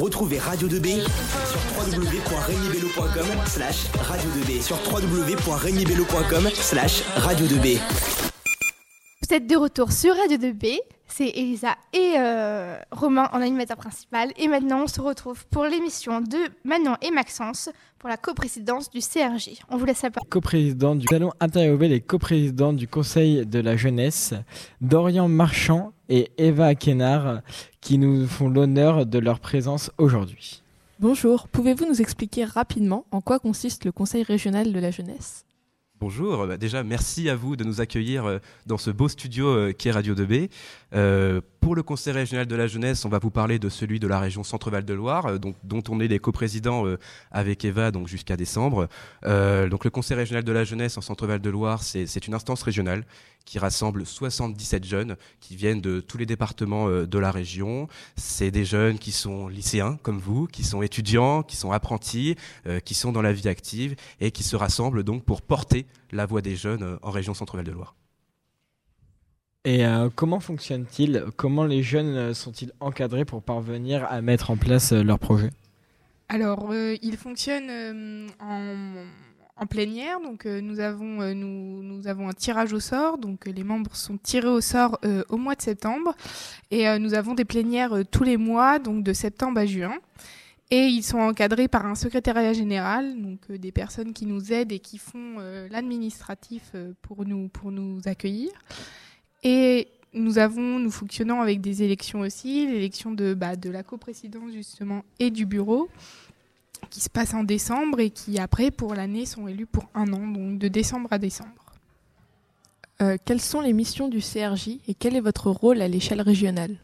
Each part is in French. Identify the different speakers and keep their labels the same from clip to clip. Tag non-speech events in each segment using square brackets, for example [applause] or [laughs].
Speaker 1: Retrouvez Radio 2B sur www.regnibello.com slash radio 2B sur www.regnibello.com slash radio 2B.
Speaker 2: Vous êtes de retour sur Radio 2B, c'est Elisa et euh, Romain en animateur principal. Et maintenant, on se retrouve pour l'émission de Manon et Maxence pour la coprésidence du CRJ. On vous laisse la parole.
Speaker 3: Coprésident du Salon interviewer les coprésidents du Conseil de la jeunesse, Dorian Marchand et Eva Kenard, qui nous font l'honneur de leur présence aujourd'hui.
Speaker 4: Bonjour, pouvez-vous nous expliquer rapidement en quoi consiste le Conseil régional de la jeunesse?
Speaker 5: Bonjour, bah, déjà merci à vous de nous accueillir euh, dans ce beau studio euh, qui est Radio 2B. Euh, pour le Conseil régional de la jeunesse, on va vous parler de celui de la région Centre-Val de Loire, donc, dont on est les coprésidents avec Eva jusqu'à décembre. donc le Conseil régional de la jeunesse en Centre-Val de Loire, c'est une instance régionale qui rassemble 77 jeunes qui viennent de tous les départements de la région. C'est des jeunes qui sont lycéens comme vous, qui sont étudiants, qui sont apprentis, qui sont dans la vie active et qui se rassemblent donc pour porter la voix des jeunes en région Centre-Val de Loire.
Speaker 3: Et euh, comment fonctionne-t-il? Comment les jeunes euh, sont-ils encadrés pour parvenir à mettre en place euh, leur projet?
Speaker 6: Alors, il fonctionne en, plénière. Donc, nous, avons, nous, nous, avons un tirage au sort. Donc, les membres sont tirés au sort au mois de septembre. Et nous avons des plénières tous les mois, donc de septembre à juin. Et ils sont encadrés par un secrétariat général, donc des personnes qui nous aident et qui font l'administratif pour, nous, pour nous accueillir. Et nous avons, nous fonctionnons avec des élections aussi, l'élection de, bah, de la coprésidence justement et du bureau, qui se passe en décembre et qui après pour l'année sont élus pour un an, donc de décembre à décembre.
Speaker 4: Euh, quelles sont les missions du CRJ et quel est votre rôle à l'échelle régionale?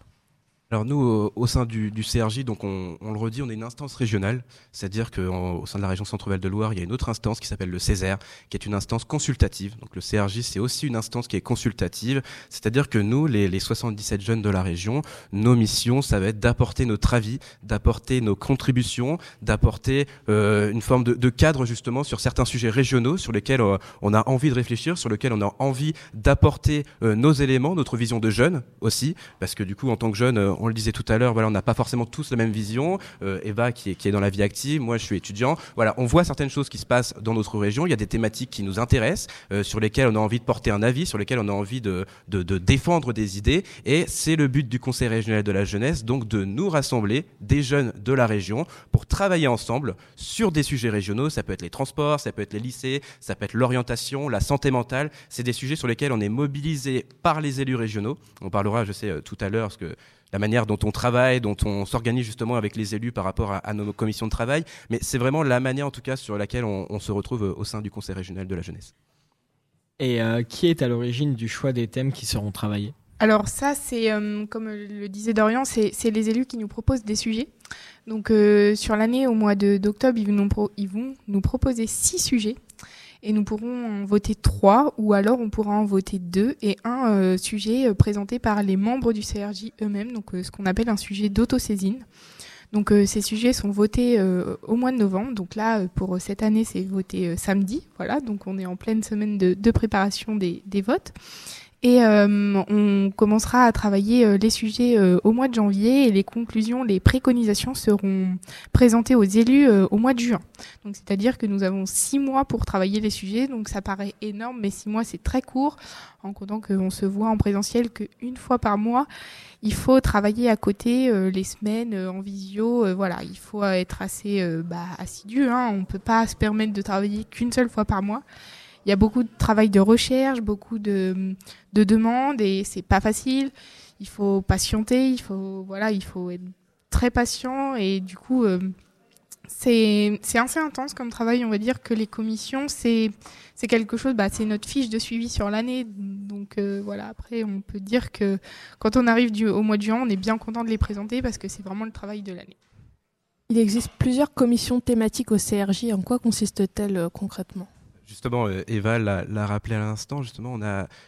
Speaker 5: Alors nous, au, sein du, CRJ, donc on, le redit, on est une instance régionale, c'est-à-dire qu'au sein de la région Centre-Val de Loire, il y a une autre instance qui s'appelle le Césaire, qui est une instance consultative. Donc le CRJ, c'est aussi une instance qui est consultative, c'est-à-dire que nous, les, 77 jeunes de la région, nos missions, ça va être d'apporter notre avis, d'apporter nos contributions, d'apporter euh, une forme de, cadre justement sur certains sujets régionaux sur lesquels euh, on a envie de réfléchir, sur lesquels on a envie d'apporter euh, nos éléments, notre vision de jeunes aussi, parce que du coup, en tant que jeune, on le disait tout à l'heure, voilà, on n'a pas forcément tous la même vision. Euh, Eva qui est, dans la vie active, moi je suis étudiant. On voit certaines choses qui se passent dans notre région. Il y a des thématiques qui nous intéressent, euh, sur lesquelles on a envie de porter un avis, sur lesquelles on a envie de défendre des idées. Et c'est le but du Conseil régional de la jeunesse, donc de nous rassembler, des jeunes de la région, pour travailler ensemble sur des sujets régionaux. Ça peut être les transports, ça peut être les lycées, ça peut être l'orientation, la santé mentale. C'est des sujets sur lesquels on est mobilisé par les élus régionaux. On parlera, je sais, euh, tout à l'heure, parce que la manière dont on travaille, dont on s'organise justement avec les élus par rapport à, nos commissions de travail. Mais c'est vraiment la manière en tout cas sur laquelle on, se retrouve au sein du Conseil régional de la jeunesse.
Speaker 3: Et euh, qui est à l'origine du choix des thèmes qui seront travaillés?
Speaker 6: Alors ça, c'est euh, comme le disait Dorian, c'est les élus qui nous proposent des sujets. Donc euh, sur l'année, au mois d'octobre, ils, ils, vont nous proposer six sujets et nous pourrons en voter trois ou alors on pourra en voter deux et un euh, sujet euh, présenté par les membres du CRJ eux-mêmes, donc euh, ce qu'on appelle un sujet d'autosaisine. Donc ces sujets sont votés au mois de novembre. Donc là, pour cette année, c'est voté samedi. Voilà, donc on est en pleine semaine de, préparation des votes. Et euh, on commencera à travailler euh, les sujets euh, au mois de janvier et les conclusions, les préconisations seront présentées aux élus au mois de juin. Donc c'est-à-dire que nous avons six mois pour travailler les sujets, donc ça paraît énorme, mais six mois c'est très court, en comptant qu'on se voit en présentiel qu'une fois par mois. Il faut travailler à côté les semaines en visio, voilà, il faut être assez bah, assidu. Hein, on peut pas se permettre de travailler qu'une seule fois par mois il y a beaucoup de travail de recherche, beaucoup de, de demandes et c'est pas facile. Il faut patienter, il faut voilà, il faut être très patient et du coup euh, c'est assez intense comme travail. On va dire que les commissions c'est quelque chose, bah, c'est notre fiche de suivi sur l'année. Donc euh, voilà, après on peut dire que quand on arrive au mois de juin, on est bien content de les présenter parce que c'est vraiment le travail de l'année.
Speaker 4: Il existe plusieurs commissions thématiques au CRJ. En quoi consiste-t-elle euh, concrètement?
Speaker 5: Justement, euh, Eva l'a rappelé à l'instant, justement,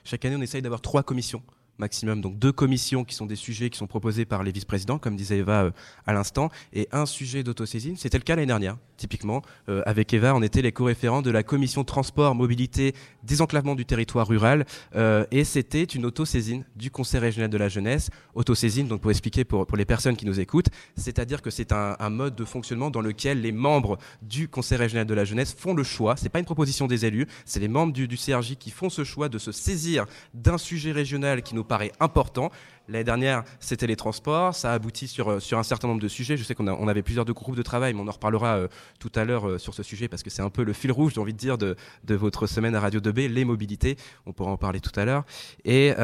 Speaker 5: chaque année, on essaye d'avoir trois commissions maximum, donc deux commissions qui sont des sujets qui sont proposés par les vice-présidents, comme disait Eva euh, à l'instant, et un sujet d'autosaisine. C'était le cas l'année dernière, typiquement. Euh, avec Eva, on était les co-référents de la commission transport, mobilité, désenclavement du territoire rural, euh, et c'était une autosaisine du Conseil régional de la jeunesse. Autosaisine, donc pour expliquer pour, les personnes qui nous écoutent, c'est-à-dire que c'est un, mode de fonctionnement dans lequel les membres du Conseil régional de la jeunesse font le choix, c'est pas une proposition des élus, c'est les membres du CRJ qui font ce choix de se saisir d'un sujet régional qui nous paraît important. L'année dernière, c'était les transports. Ça aboutit sur, euh, sur un certain nombre de sujets. Je sais qu'on on avait plusieurs de groupes de travail, mais on en reparlera euh, tout à l'heure euh, sur ce sujet parce que c'est un peu le fil rouge, j'ai envie de dire, de, de, votre semaine à Radio 2B, les mobilités. On pourra en parler tout à l'heure. Et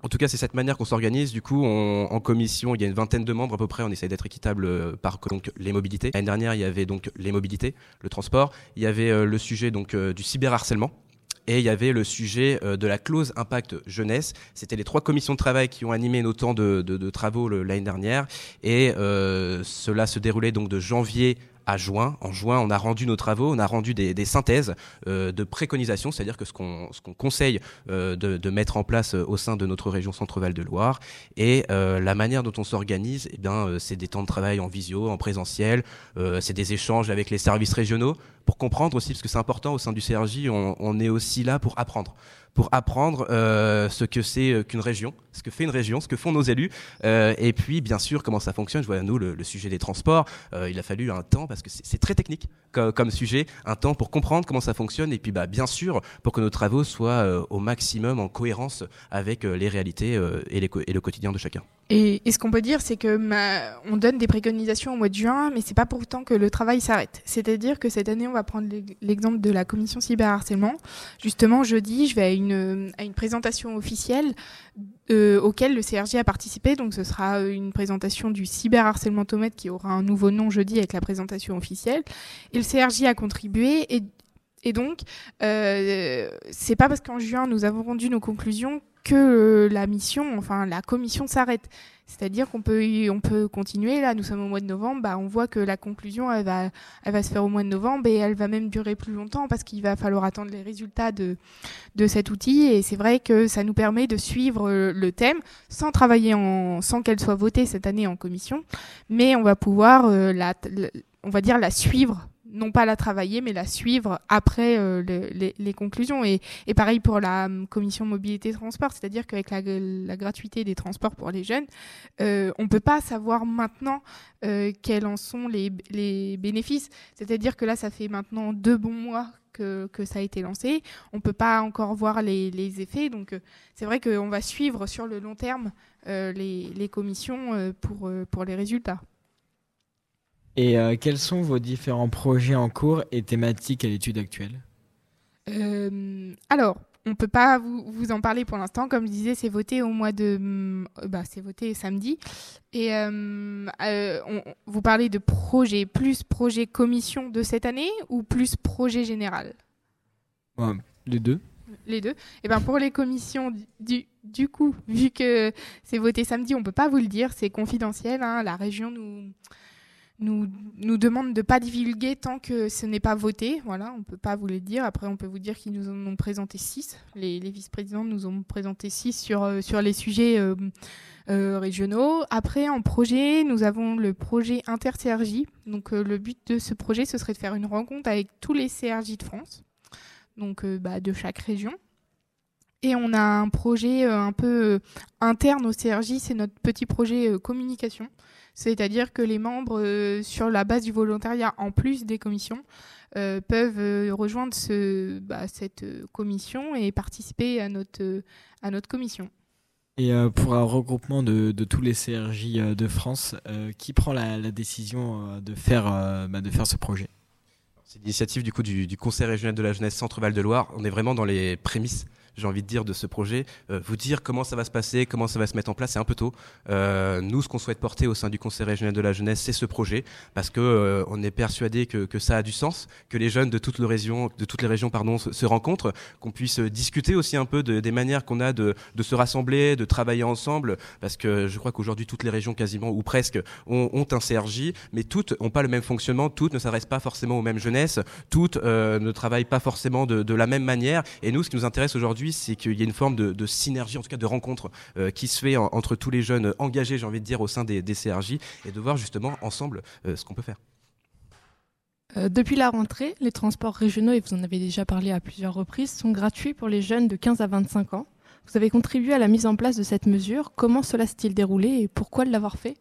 Speaker 5: en tout cas, c'est cette manière qu'on s'organise. Du coup, en commission, il y a une vingtaine de membres à peu près. On essaye d'être équitable par donc les mobilités. L'année dernière, il y avait donc les mobilités, le transport. Il y avait le sujet donc du cyberharcèlement et il y avait le sujet euh, de la clause impact jeunesse. C'était les trois commissions de travail qui ont animé nos temps de, de, travaux l'année dernière et euh, cela se déroulait donc de janvier à juin. En juin, on a rendu nos travaux, on a rendu des, synthèses euh, de préconisations, c'est-à-dire que ce qu'on conseille de, de, mettre en place au sein de notre région Centre-Val de Loire et la manière dont on s'organise, eh c'est des temps de travail en visio, en présentiel, c'est des échanges avec les services régionaux pour comprendre aussi, parce que c'est important au sein du CRJ, on, est aussi là pour apprendre pour apprendre euh, ce que c'est qu'une région, ce que fait une région, ce que font nos élus, euh, et puis bien sûr comment ça fonctionne. Je vois nous le, sujet des transports, euh, il a fallu un temps parce que c'est très technique comme, sujet, un temps pour comprendre comment ça fonctionne, et puis bah bien sûr pour que nos travaux soient euh, au maximum en cohérence avec euh, les réalités euh, et le quotidien de chacun.
Speaker 6: Et, et ce qu'on peut dire, c'est que ma, on donne des préconisations au mois de juin, mais c'est pas pour autant que le travail s'arrête. C'est-à-dire que cette année, on va prendre l'exemple de la commission cyberharcèlement. Justement, jeudi, je vais à une, à une présentation officielle euh, auquel le CRJ a participé. Donc, ce sera une présentation du cyberharcèlementomètre qui aura un nouveau nom jeudi avec la présentation officielle. Et le CRJ a contribué et et donc, euh, c'est pas parce qu'en juin nous avons rendu nos conclusions que euh, la mission, enfin la commission s'arrête. C'est-à-dire qu'on peut, on peut continuer. Là, nous sommes au mois de novembre. Bah, on voit que la conclusion, elle va, se faire au mois de novembre et elle va même durer plus longtemps parce qu'il va falloir attendre les résultats de, cet outil. Et c'est vrai que ça nous permet de suivre euh, le thème sans travailler en, sans qu'elle soit votée cette année en commission, mais on va pouvoir euh, la, on va dire la suivre non pas la travailler, mais la suivre après euh, les, conclusions. Et, pareil pour la um, commission mobilité transport, c'est-à-dire qu'avec la, gratuité des transports pour les jeunes, euh, on peut pas savoir maintenant euh, quels en sont les, bénéfices. C'est-à-dire que là, ça fait maintenant deux bons mois que, ça a été lancé. On peut pas encore voir les, effets. Donc, c'est vrai qu'on va suivre sur le long terme les, commissions pour les résultats.
Speaker 3: Et euh, quels sont vos différents projets en cours et thématiques à l'étude actuelle?
Speaker 6: Euh, Alors, on peut pas vous, vous en parler pour l'instant. Comme je disais, c'est voté au mois de, bah, c'est voté samedi. Et euh, on, vous parlez de projet plus projet commission de cette année ou plus projet général
Speaker 3: ouais, Les deux.
Speaker 6: Les deux. Et ben pour les commissions du, du coup, vu que c'est voté samedi, on peut pas vous le dire, c'est confidentiel. Hein, la région nous nous, nous demande de pas divulguer tant que ce n'est pas voté. Voilà, on peut pas vous le dire. Après, on peut vous dire qu'ils nous en ont présenté six. Les, vice-présidents nous ont présenté six sur, euh, sur les sujets euh, euh, régionaux. Après, en projet, nous avons le projet Inter-CRJ. Donc, le but de ce projet, ce serait de faire une rencontre avec tous les CRJ de France, donc bah, de chaque région. Et on a un projet un peu interne au CRJ, c'est notre petit projet communication. C'est-à-dire que les membres, euh, sur la base du volontariat, en plus des commissions, euh, peuvent euh, rejoindre ce, bah, cette commission et participer à notre, à notre commission.
Speaker 3: Et pour un regroupement de, de, tous les CRJ de France, qui prend la, la décision de faire, bah, de faire ce projet?
Speaker 5: C'est l'initiative du coup du, du, Conseil régional de la jeunesse Centre-Val de Loire. On est vraiment dans les prémices j'ai envie de dire, de ce projet. Euh, vous dire comment ça va se passer, comment ça va se mettre en place, c'est un peu tôt. Euh, nous, ce qu'on souhaite porter au sein du Conseil régional de la jeunesse, c'est ce projet, parce que euh, on est persuadé que, ça a du sens, que les jeunes de toutes les régions, de toutes les régions, pardon, se, rencontrent, qu'on puisse discuter aussi un peu de, des manières qu'on a de, se rassembler, de travailler ensemble, parce que je crois qu'aujourd'hui toutes les régions quasiment ou presque ont, un CRJ, mais toutes n'ont pas le même fonctionnement, toutes ne s'adressent pas forcément aux mêmes jeunesses, toutes ne travaillent pas forcément de la même manière. Et nous, ce qui nous intéresse aujourd'hui c'est qu'il y a une forme de, synergie, en tout cas de rencontre qui se fait entre tous les jeunes engagés, j'ai envie de dire, au sein des, des CRJ, et de voir justement ensemble ce qu'on peut faire.
Speaker 4: depuis la rentrée, les transports régionaux, et vous en avez déjà parlé à plusieurs reprises, sont gratuits pour les jeunes de 15 à 25 ans. Vous avez contribué à la mise en place de cette mesure. Comment cela s'est-il déroulé et pourquoi l'avoir fait?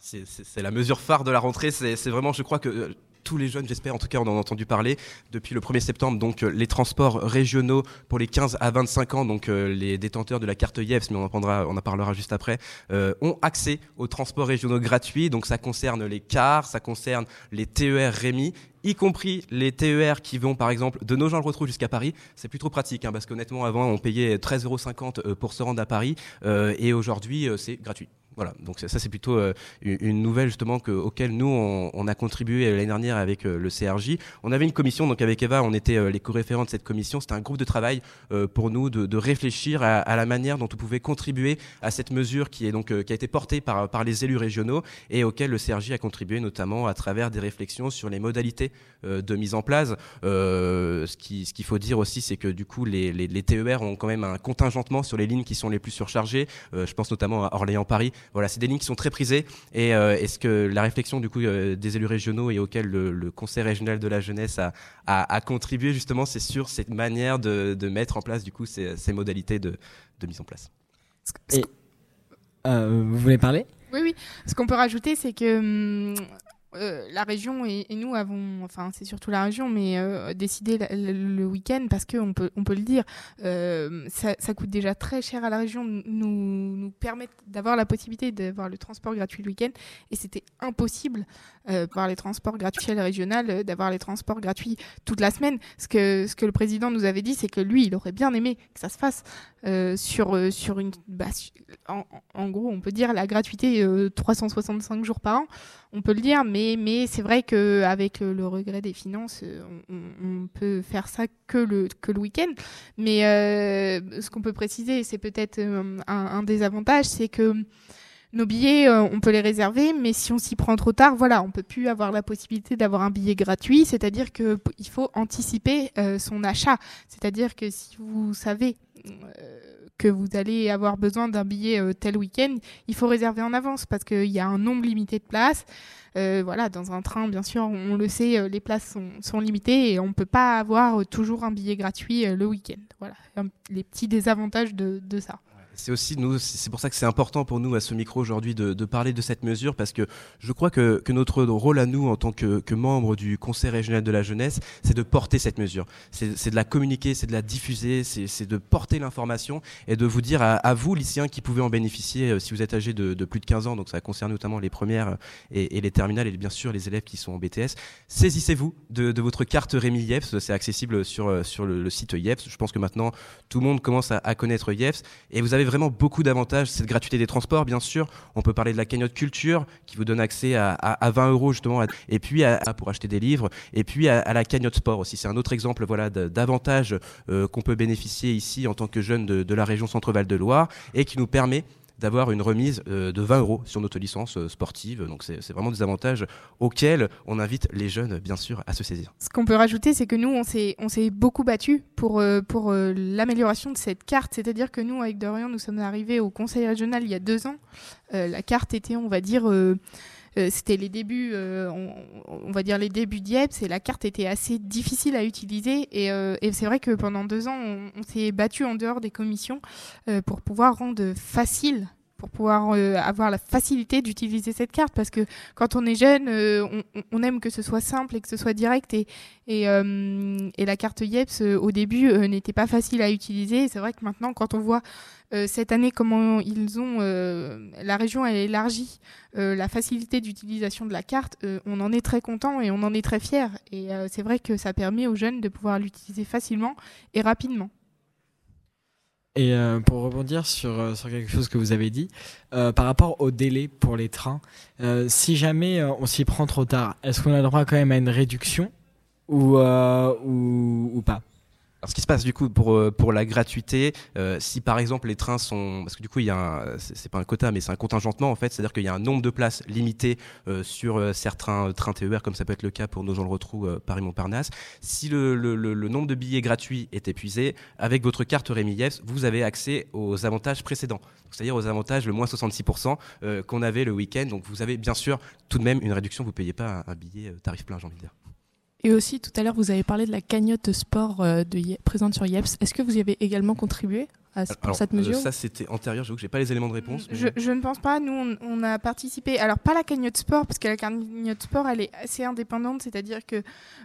Speaker 5: C'est la mesure phare de la rentrée. C'est vraiment, je crois que euh, tous les jeunes, j'espère, en tout cas, on en a entendu parler depuis le 1er septembre. Donc, euh, les transports régionaux pour les 15 à 25 ans, donc euh, les détenteurs de la carte IEFS, mais on en, parlera juste après, ont accès aux transports régionaux gratuits. Donc, ça concerne les cars, ça concerne les TER Rémi y compris les TER qui vont par exemple de nos gens le retrouvent jusqu'à Paris. C'est plus trop pratique hein, parce qu'honnêtement avant on payait 13,50 euros pour se rendre à Paris et aujourd'hui c'est gratuit. Voilà, donc ça, c'est plutôt euh, une nouvelle justement que, auquel nous on, a contribué l'année dernière avec euh, le CRJ. On avait une commission, donc avec Eva, on était euh, les co-référents de cette commission. C'était un groupe de travail pour nous de, réfléchir à, la manière dont on pouvait contribuer à cette mesure qui est donc qui a été portée par les élus régionaux et auquel le CRJ a contribué notamment à travers des réflexions sur les modalités de mise en place. ce qui ce qu'il faut dire aussi, c'est que du coup les, TER ont quand même un contingentement sur les lignes qui sont les plus surchargées. je pense notamment à Orléans-Paris voilà, c'est des lignes qui sont très prisées. Et euh, est-ce que la réflexion du coup euh, des élus régionaux et auquel le, Conseil régional de la jeunesse a, a, contribué justement, c'est sur cette manière de, de, mettre en place du coup ces, ces modalités de, de, mise en place.
Speaker 3: Et, euh, vous voulez parler?
Speaker 6: Oui, oui. Ce qu'on peut rajouter, c'est que hum, euh, la région et, nous avons, enfin c'est surtout la région, mais euh, décidé le, week-end parce qu'on peut, on peut le dire, euh, ça, coûte déjà très cher à la région, nous, nous permettre d'avoir la possibilité d'avoir le transport gratuit le week-end et c'était impossible par les transports gratuits à la régionale, d'avoir les transports gratuits toute la semaine. Ce que le président nous avait dit, c'est que lui, il aurait bien aimé que ça se fasse sur, sur une, bah, en, en, gros, on peut dire la gratuité 365 jours par an on peut le dire, mais, mais c'est vrai qu'avec le regret des finances, on, on, peut faire ça que le, que le week-end. Mais euh, ce qu'on peut préciser, c'est peut-être euh, un, des avantages, c'est que nos billets, euh, on peut les réserver, mais si on s'y prend trop tard, voilà, on peut plus avoir la possibilité d'avoir un billet gratuit. C'est-à-dire que il faut anticiper son achat. C'est-à-dire que si vous savez que vous allez avoir besoin d'un billet euh, tel week-end, il faut réserver en avance parce qu'il y a un nombre limité de places. Euh, voilà, dans un train, bien sûr, on le sait, euh, les places sont, limitées et on ne peut pas avoir toujours un billet gratuit le week-end. Voilà, les petits désavantages de ça
Speaker 5: c'est aussi nous, c'est pour ça que c'est important pour nous à ce micro aujourd'hui de, parler de cette mesure parce que je crois que, notre rôle à nous en tant que, que membre du Conseil régional de la jeunesse, c'est de porter cette mesure, c'est de la communiquer, c'est de la diffuser, c'est de porter l'information et de vous dire à, vous lycéens qui pouvez en bénéficier euh, si vous êtes âgés de, plus de 15 ans, donc ça concerne notamment les premières et, et, les terminales et bien sûr les élèves qui sont en BTS, saisissez-vous de, votre carte Rémi IEPS, c'est accessible sur, euh, sur le, site IEPS. Je pense que maintenant tout le monde commence à, à connaître IEPS et vous avez vraiment beaucoup d'avantages. Cette gratuité des transports, bien sûr. On peut parler de la cagnotte culture qui vous donne accès à, à, 20 euros justement, et puis à, pour acheter des livres, et puis à, la cagnotte sport aussi. C'est un autre exemple voilà d'avantages euh, qu'on peut bénéficier ici en tant que jeune de, de la région Centre-Val de Loire et qui nous permet d'avoir une remise euh, de 20 euros sur notre licence euh, sportive. Donc c'est vraiment des avantages auxquels on invite les jeunes, bien sûr, à se saisir.
Speaker 6: Ce qu'on peut rajouter, c'est que nous, on s'est beaucoup battu pour, euh, pour l'amélioration de cette carte. C'est-à-dire que nous, avec Dorian, nous sommes arrivés au conseil régional il y a deux ans. la carte était, on va dire... c'était les débuts, on, va dire les débuts d'IEPS, et la carte était assez difficile à utiliser. Et, et c'est vrai que pendant deux ans, on, on s'est battu en dehors des commissions pour pouvoir rendre facile pour pouvoir euh, avoir la facilité d'utiliser cette carte parce que quand on est jeune, euh, on, aime que ce soit simple et que ce soit direct et, euh, la carte IEPS au début n'était pas facile à utiliser. C'est vrai que maintenant, quand on voit cette année comment ils ont, la région a élargi la facilité d'utilisation de la carte, on en est très content et on en est très fier. Et c'est vrai que ça permet aux jeunes de pouvoir l'utiliser facilement et rapidement.
Speaker 3: Et euh, pour rebondir sur, euh, sur quelque chose que vous avez dit, euh, par rapport au délai pour les trains, si jamais on s'y prend trop tard, est-ce qu'on a droit quand même à une réduction ou, ou, ou, pas?
Speaker 5: Alors, ce qui se passe du coup pour euh, pour la gratuité, euh, si par exemple les trains sont, parce que du coup il y a, c'est pas un quota mais c'est un contingentement en fait, c'est-à-dire qu'il y a un nombre de places limité euh, sur euh, certains euh, trains TER comme ça peut être le cas pour nos gens le retrou Paris Montparnasse. Si le, le, le, nombre de billets gratuits est épuisé, avec votre carte Rémi Yes, vous avez accès aux avantages précédents, c'est-à-dire aux avantages le moins 66% euh, qu'on avait le week-end. Donc vous avez bien sûr tout de même une réduction, vous payez pas un, un billet euh, tarif plein, j'ai envie de dire.
Speaker 4: Et aussi, tout à l'heure, vous avez parlé de la cagnotte sport euh, présente sur IEPS. Est-ce que vous y avez également contribué? À, pour
Speaker 5: Alors,
Speaker 4: cette
Speaker 5: euh,
Speaker 4: mesure
Speaker 5: ça c'était antérieur, j'avoue que j'ai pas les éléments de réponse. mais-
Speaker 6: Je, je ne pense pas. Nous, on, on a participé. Alors, pas la cagnotte sport, parce que la cagnotte sport, elle est assez indépendante. C'est-à-dire que,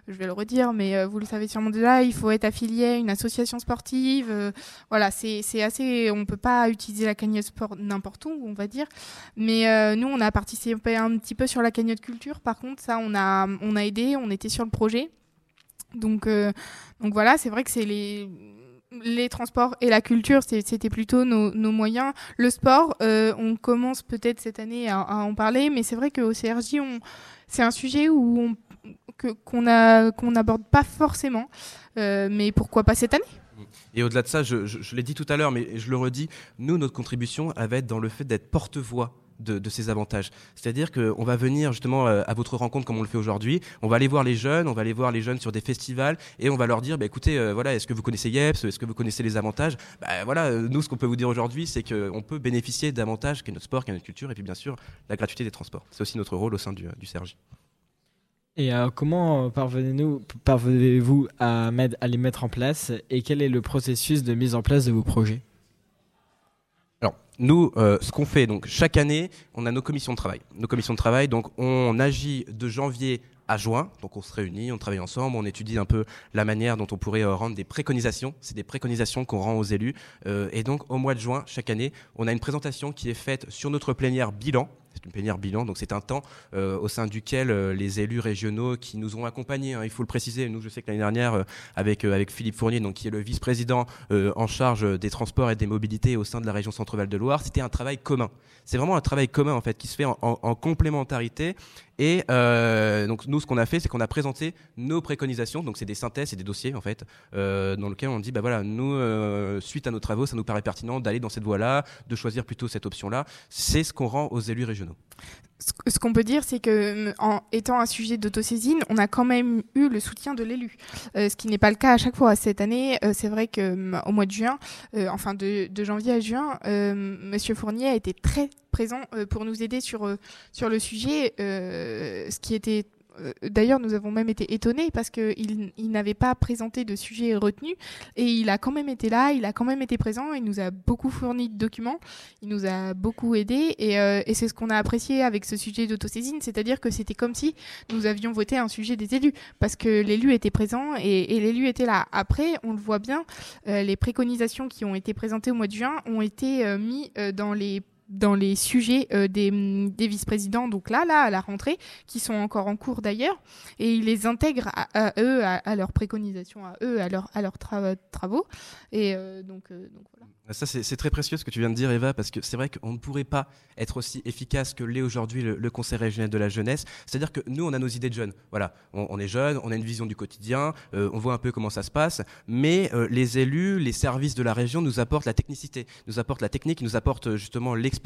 Speaker 6: je vais le redire, mais euh, vous le savez sûrement déjà, il faut être affilié à une association sportive. euh, voilà, c'est assez. On peut pas utiliser la cagnotte sport n'importe où, on va dire. Mais euh, nous, on a participé un petit peu sur la cagnotte culture. Par contre, ça, on a, on a aidé. On était sur le projet. Donc, euh, donc voilà, c'est vrai que c'est les les transports et la culture, c'était plutôt nos, moyens. Le sport, euh, on commence peut-être cette année à, en parler, mais c'est vrai qu'au CRJ, c'est un sujet où qu'on n'aborde pas forcément. Euh, mais pourquoi pas cette année?
Speaker 5: Et au-delà de ça, je, je- je l'ai dit tout à l'heure, mais je le redis, nous, notre contribution, elle va être dans le fait d'être porte-voix de, ces avantages. C'est-à-dire qu'on va venir justement euh, à votre rencontre comme on le fait aujourd'hui, on va aller voir les jeunes, on va aller voir les jeunes sur des festivals et on va leur dire, bah, écoutez, euh, voilà, est-ce que vous connaissez YEPS, est-ce que vous connaissez les avantages? Bah, Voilà, euh, nous, ce qu'on peut vous dire aujourd'hui, c'est qu'on peut bénéficier d'avantages qu'est notre sport, qu'est notre culture, et puis bien sûr, la gratuité des transports. C'est aussi notre rôle au sein du, du.
Speaker 3: Et comment parvenez-vous à, à les mettre en place et quel est le processus de mise en place de vos projets?
Speaker 5: Nous, euh, ce qu'on fait, donc chaque année, on a nos commissions de travail. Nos commissions de travail, donc on agit de janvier à juin, donc on se réunit, on travaille ensemble, on étudie un peu la manière dont on pourrait euh, rendre des préconisations. C'est des préconisations qu'on rend aux élus. Euh, et donc, au mois de juin, chaque année, on a une présentation qui est faite sur notre plénière bilan. C'est une plénière bilan, donc c'est un temps euh, au sein duquel euh, les élus régionaux qui nous ont accompagnés, hein, il faut le préciser, nous je sais que l'année dernière, euh, avec, avec Philippe Fournier, donc, qui est le vice-président en charge des transports et des mobilités au sein de la région Centre-Val de Loire, c'était un travail commun. C'est vraiment un travail commun en fait qui se fait en complémentarité. Et euh, donc nous, ce qu'on a fait, c'est qu'on a présenté nos préconisations. Donc c'est des synthèses et des dossiers en fait, euh, dans lesquels on dit bah voilà, nous euh, suite à nos travaux, ça nous paraît pertinent d'aller dans cette voie-là, de choisir plutôt cette option-là. C'est ce qu'on rend aux élus régionaux.
Speaker 6: Ce qu'on peut dire, c'est que en étant un sujet d'autosaisine, on a quand même eu le soutien de l'élu, Euh, ce qui n'est pas le cas à chaque fois. Cette année, euh, c'est vrai que euh, au mois de juin, euh, enfin de, de janvier à juin, euh, Monsieur Fournier a été très présent euh, pour nous aider sur euh, sur le sujet, euh, ce qui était euh, D'ailleurs, nous avons même été étonnés parce qu'il il n'avait pas présenté de sujet retenu et il a quand même été là, il a quand même été présent, il nous a beaucoup fourni de documents, il nous a beaucoup aidés et, euh, et c'est ce qu'on a apprécié avec ce sujet d'autosaisine, c'est-à-dire que c'était comme si nous avions voté un sujet des élus parce que l'élu était présent et, l'élu était là. Après, on le voit bien, euh, les préconisations qui ont été présentées au mois de juin ont été euh, mis euh, dans les dans les sujets euh, des, des vice-présidents, donc là, là, à la rentrée, qui sont encore en cours d'ailleurs, et ils les intègrent à, eux, à, leurs préconisations, à eux, à, leur, à leurs tra- travaux. Et euh, donc, euh, donc voilà.
Speaker 5: Ça, c'est très précieux ce que tu viens de dire, Eva, parce que c'est vrai qu'on ne pourrait pas être aussi efficace que l'est aujourd'hui le, Conseil régional de la jeunesse. C'est-à-dire que nous, on a nos idées de jeunes. Voilà, on, on est jeunes, on a une vision du quotidien, on voit un peu comment ça se passe, mais les élus, les services de la région nous apportent la technicité, nous apportent la technique, nous apportent justement l'expérience,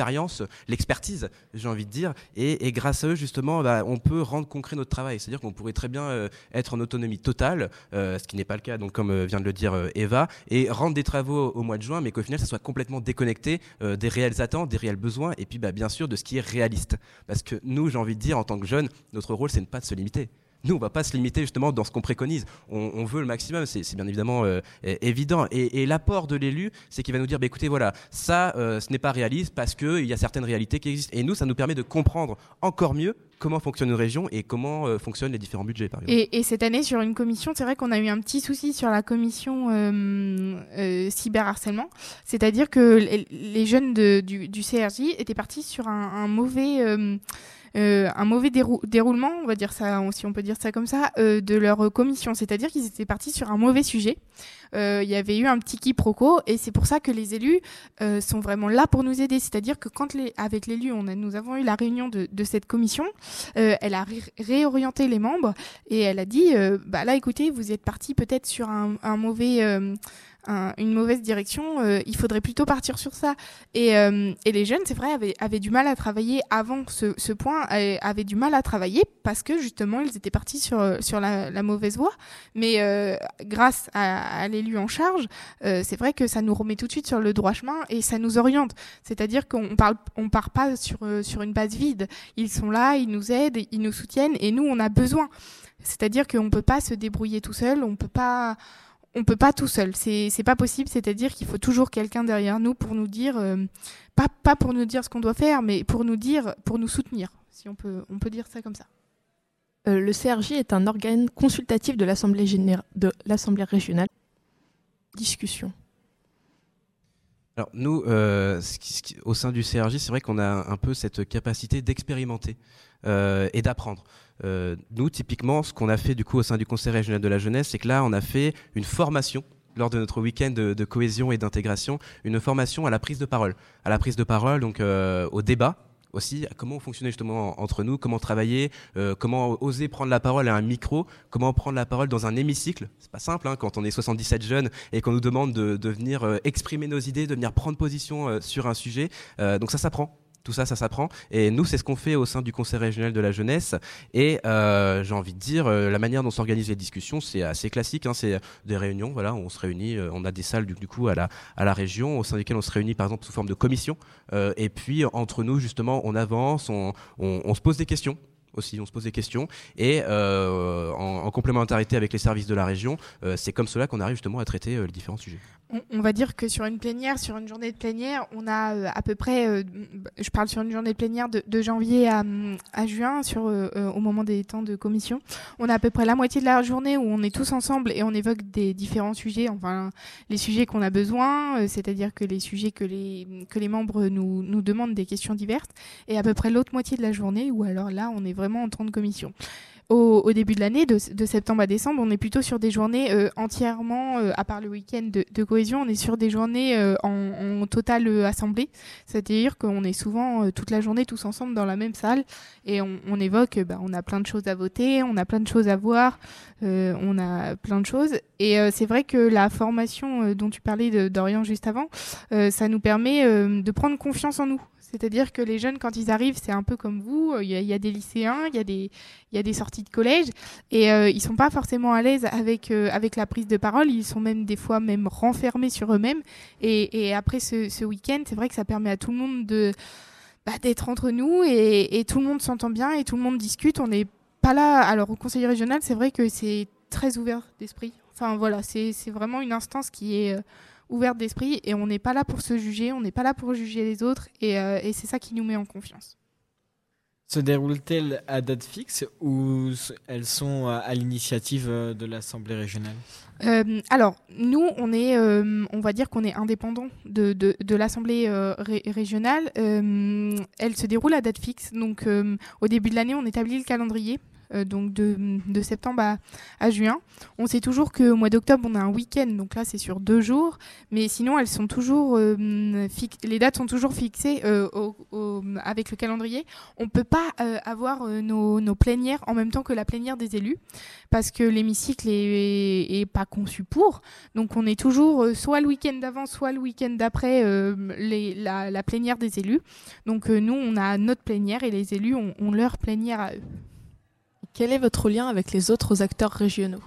Speaker 5: l'expertise, j'ai envie de dire, et, et grâce à eux, justement, bah, on peut rendre concret notre travail. C'est-à-dire qu'on pourrait très bien euh, être en autonomie totale, euh, ce qui n'est pas le cas, donc comme euh, vient de le dire Eva, et rendre des travaux au mois de juin, mais qu'au final, ça soit complètement déconnecté des réels attentes, des réels besoins, et puis bah, bien sûr de ce qui est réaliste. Parce que nous, j'ai envie de dire, en tant que jeunes, notre rôle, c'est de ne pas se limiter. Nous, on va pas se limiter justement dans ce qu'on préconise. On, veut le maximum, c'est bien évidemment euh, évident. Et, l'apport de l'élu, c'est qu'il va nous dire, bah, écoutez, voilà, ça, euh, ce n'est pas réaliste parce qu'il y a certaines réalités qui existent. Et nous, ça nous permet de comprendre encore mieux comment fonctionne une région et comment euh, fonctionnent les différents budgets.
Speaker 6: Et, et cette année, sur une commission, c'est vrai qu'on a eu un petit souci sur la commission cyberharcèlement. C'est-à-dire que les, jeunes du, CRJ étaient partis sur un mauvais, euh, un mauvais déroulement, on va dire ça, si on peut dire ça comme ça, de leur commission. C'est-à-dire qu'ils étaient partis sur un mauvais sujet. Il y avait eu un petit quiproquo et c'est pour ça que les élus sont vraiment là pour nous aider. C'est-à-dire que quand les, avec l'élu, on a, nous avons eu la réunion de, de cette commission, elle a réorienté les membres et elle a dit, bah là, écoutez, vous êtes parti peut-être sur un, un mauvais une mauvaise direction, euh, il faudrait plutôt partir sur ça. Et, euh, et les jeunes, c'est vrai, avaient, du mal à travailler avant ce, point, avaient du mal à travailler parce que justement, ils étaient partis sur, sur la, mauvaise voie. Mais euh, grâce à, l'élu en charge, c'est vrai que ça nous remet tout de suite sur le droit chemin et ça nous oriente. C'est-à-dire qu'on parle, on part pas sur, sur une base vide. Ils sont là, ils nous aident, ils nous soutiennent et nous, on a besoin. C'est-à-dire qu'on peut pas se débrouiller tout seul, on peut pas on peut pas tout seul. C'est pas possible. C'est-à-dire qu'il faut toujours quelqu'un derrière nous pour nous dire, euh, pas pas pour nous dire ce qu'on doit faire, mais pour nous dire, pour nous soutenir. Si on peut on peut dire ça comme ça.
Speaker 4: Euh, le CRJ est un organe consultatif de l'Assemblée générale de l'Assemblée régionale. Discussion.
Speaker 5: Alors nous, euh, au sein du CRJ, c'est vrai qu'on a un peu cette capacité d'expérimenter et d'apprendre. Euh, nous, typiquement, ce qu'on a fait du coup au sein du Conseil régional de la jeunesse, c'est que là, on a fait une formation lors de notre week-end de, cohésion et d'intégration, une formation à la prise de parole, à la prise de parole, donc euh, au débat aussi, comment fonctionner justement entre nous, comment travailler, euh, comment oser prendre la parole à un micro, comment prendre la parole dans un hémicycle. C'est pas simple hein, quand on est 77 jeunes et qu'on nous demande de, de venir exprimer nos idées, de venir prendre position sur un sujet. donc ça s'apprend. Tout ça, ça s'apprend. Et nous, c'est ce qu'on fait au sein du Conseil régional de la jeunesse. Et euh, j'ai envie de dire, euh, la manière dont s'organisent les discussions, c'est assez classique. Hein. c'est des réunions, voilà, on se réunit, euh, on a des salles du, coup à la, à la région, au sein desquelles on se réunit par exemple sous forme de commission. et puis entre nous, justement, on avance, on, on se pose des questions aussi, on se pose des questions. Et euh, en, complémentarité avec les services de la région, euh, c'est comme cela qu'on arrive justement à traiter euh, les différents sujets.
Speaker 6: On, va dire que sur une plénière, sur une journée de plénière, on a à peu près, je parle sur une journée de plénière de, janvier à, à, juin, sur, au moment des temps de commission, on a à peu près la moitié de la journée où on est tous ensemble et on évoque des différents sujets, enfin les sujets qu'on a besoin, c'est-à-dire que les sujets que les, que les membres nous, nous demandent des questions diverses, et à peu près l'autre moitié de la journée où alors là on est vraiment en temps de commission au, début de l'année, de, septembre à décembre, on est plutôt sur des journées euh, entièrement, euh, à part le week-end de, cohésion, on est sur des journées euh, en, totale assemblée. C'est-à-dire qu'on est souvent toute la journée tous ensemble dans la même salle et on, évoque, bah, on a plein de choses à voter, on a plein de choses à voir, on a plein de choses. Et c'est vrai que la formation dont tu parlais d'Orient juste avant, ça nous permet de prendre confiance en nous. C'est-à-dire que les jeunes, quand ils arrivent, c'est un peu comme vous. Il y, a, des lycéens, il y a des, y a des sorties de collège, et euh, ils sont pas forcément à l'aise avec euh, avec la prise de parole. Ils sont même des fois même renfermés sur eux-mêmes. Et, après ce, week-end, c'est vrai que ça permet à tout le monde de bah, d'être entre nous et, tout le monde s'entend bien et tout le monde discute. On n'est pas là. Alors au conseil régional, c'est vrai que c'est très ouvert d'esprit. Enfin voilà, c'est vraiment une instance qui est euh, ouverte d'esprit et on n'est pas là pour se juger, on n'est pas là pour juger les autres et, euh, et c'est ça qui nous met en confiance.
Speaker 3: Se déroule-t-elle à date fixe ou elles sont à l'initiative euh, de l'Assemblée régionale?
Speaker 6: Euh, alors, nous, on est, on va dire qu'on est indépendant de, de, de l'Assemblée régionale. elle se déroule à date fixe. Donc, au début de l'année, on établit le calendrier euh, donc de, septembre à, juin. On sait toujours qu'au mois d'octobre, on a un week-end, donc là c'est sur deux jours, mais sinon elles sont toujours euh, les dates sont toujours fixées euh, avec le calendrier. On peut pas avoir nos, plénières en même temps que la plénière des élus, parce que l'hémicycle est, est, pas conçu pour. Donc on est toujours soit le week-end d'avant, soit le week-end d'après la, plénière des élus. Donc nous, on a notre plénière et les élus ont leur plénière à eux.
Speaker 4: Quel est votre lien avec les autres acteurs régionaux?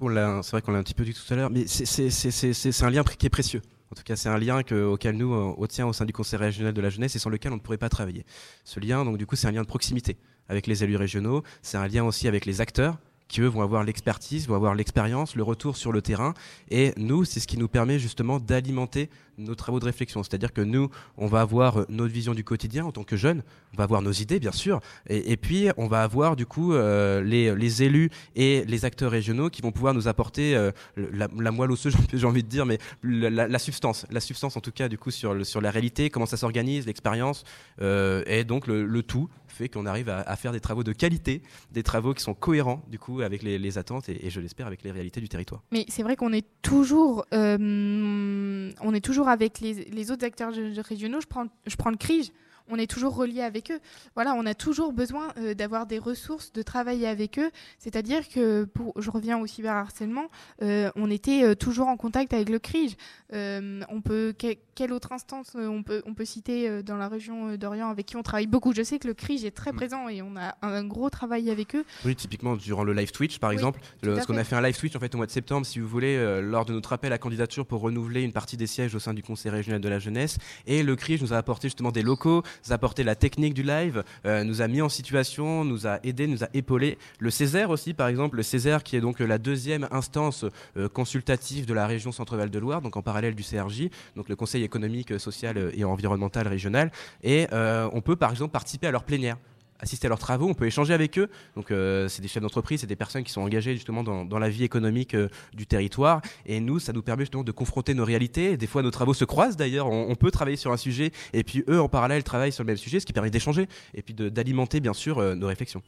Speaker 5: C'est vrai qu'on l'a un petit peu dit tout à l'heure, mais c'est un lien qui est précieux. En tout cas, c'est un lien auquel nous, euh, on tient au sein du Conseil régional de la jeunesse et sans lequel on ne pourrait pas travailler. Ce lien, donc du coup, c'est un lien de proximité avec les élus régionaux. C'est un lien aussi avec les acteurs qui eux vont avoir l'expertise, vont avoir l'expérience, le retour sur le terrain. Et nous, c'est ce qui nous permet justement d'alimenter nos travaux de réflexion. C'est-à-dire que nous, on va avoir notre vision du quotidien en tant que jeunes, on va avoir nos idées, bien sûr, et, puis on va avoir du coup euh, les, élus et les acteurs régionaux qui vont pouvoir nous apporter euh, la, moelle osseuse, [laughs] j'ai envie de dire, mais la, substance, la substance en tout cas du coup sur, sur la réalité, comment ça s'organise, l'expérience, euh, et donc le, tout fait qu'on arrive à, faire des travaux de qualité, des travaux qui sont cohérents du coup avec les, attentes et, je l'espère avec les réalités du territoire.
Speaker 6: Mais c'est vrai qu'on est toujours, euh, on est toujours avec les, autres acteurs régionaux. Je prends, je prends le CRIGE on est toujours relié avec eux. Voilà, on a toujours besoin euh, d'avoir des ressources, de travailler avec eux. C'est-à-dire que, je reviens au cyberharcèlement, euh, on était euh, toujours en contact avec le CRIJ. on peut, quelle autre instance on peut, on peut citer dans la région d'Orient avec qui on travaille beaucoup Je sais que le CRIJ est très mm. présent et on a un, gros travail avec eux.
Speaker 5: Oui, typiquement durant le live Twitch, par exemple. parce qu'on a fait un live Twitch en fait au mois de septembre, si vous voulez, lors de notre appel à candidature pour renouveler une partie des sièges au sein du Conseil régional de la jeunesse. Et le CRIJ nous a apporté justement des locaux, nous a apporté la technique du live, euh, nous a mis en situation, nous a aidé, nous a épaulé. Le Césaire aussi, par exemple, le Césaire qui est donc la deuxième instance euh, consultative de la région Centre-Val de Loire, donc en parallèle du CRJ, donc le Conseil économique, social et environnemental régional. Et euh, on peut par exemple participer à leur plénière assister à leurs travaux, on peut échanger avec eux. Donc euh, c'est des chefs d'entreprise, c'est des personnes qui sont engagées justement dans, la vie économique euh, du territoire. Et nous, ça nous permet justement de confronter nos réalités. Des fois, nos travaux se croisent d'ailleurs. On, peut travailler sur un sujet et puis eux, en parallèle, travaillent sur le même sujet, ce qui permet d'échanger et puis d'alimenter bien sûr euh, nos réflexions.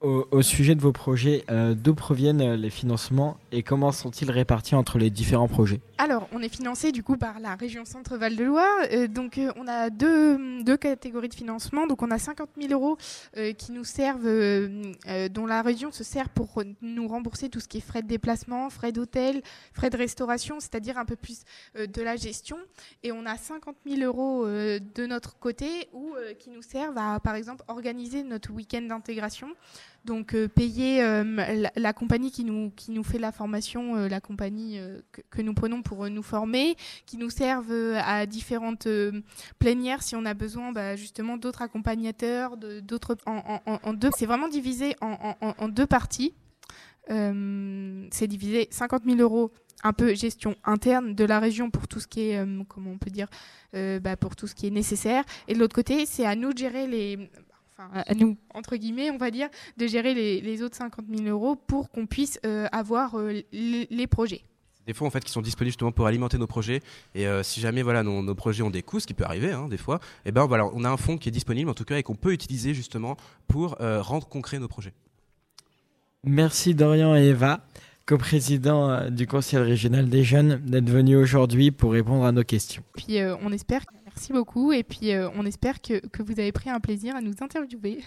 Speaker 3: Au, sujet de vos projets, euh, d'où proviennent euh, les financements et comment sont-ils répartis entre les différents projets?
Speaker 6: Alors, on est financé du coup par la région Centre-Val de Loire. Euh, donc, on a deux, deux, catégories de financement. Donc, on a 50 000 euros qui nous servent, dont la région se sert pour nous rembourser tout ce qui est frais de déplacement, frais d'hôtel, frais de restauration, c'est-à-dire un peu plus de la gestion. Et on a 50 000 euros de notre côté ou qui nous servent à, par exemple, organiser notre week-end d'intégration donc euh, payer euh, la, compagnie qui nous, qui nous fait la formation, euh, la compagnie que, nous prenons pour nous former, qui nous servent à différentes plénières si on a besoin bah, justement d'autres accompagnateurs, d'autres en, deux. C'est vraiment divisé en, deux parties. c'est divisé 50 000 euros un peu gestion interne de la région pour tout ce qui est, comment on peut dire, bah, pour tout ce qui est nécessaire. Et de l'autre côté, c'est à nous de gérer les, à nous, entre guillemets, on va dire, de gérer les, autres 50 000 euros pour qu'on puisse euh, avoir euh, les, projets.
Speaker 5: Des fonds en fait qui sont disponibles justement pour alimenter nos projets et euh, si jamais voilà nos, projets ont des coûts, ce qui peut arriver hein, des fois, et eh ben voilà on a un fonds qui est disponible en tout cas et qu'on peut utiliser justement pour rendre concret nos projets.
Speaker 3: Merci Dorian et Eva, coprésident du Conseil régional des jeunes, d'être venus aujourd'hui pour répondre à nos questions.
Speaker 6: Puis on espère Merci beaucoup et puis euh, on espère que, que vous avez pris un plaisir à nous interviewer.